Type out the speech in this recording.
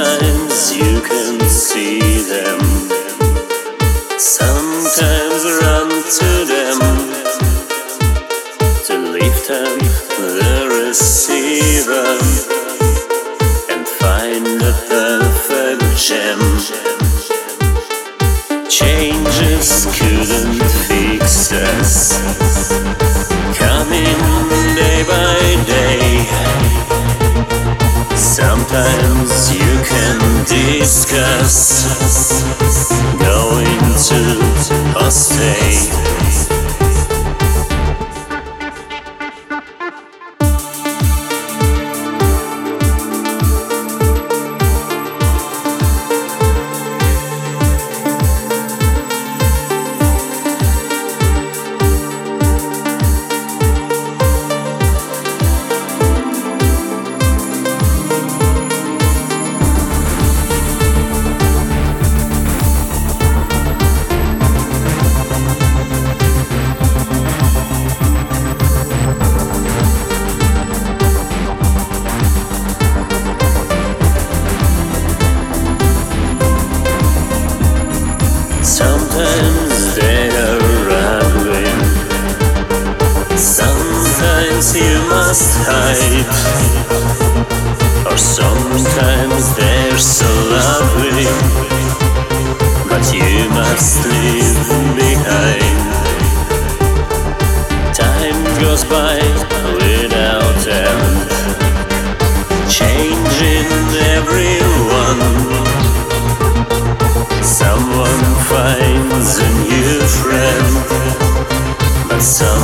you can see them. Sometimes run to them to lift up the receiver and find the perfect gem. Changes couldn't fix us, Sometimes you can discuss going to or stay. Sometimes they are ugly. Sometimes you must hide. Or sometimes they're so lovely. But you must leave finds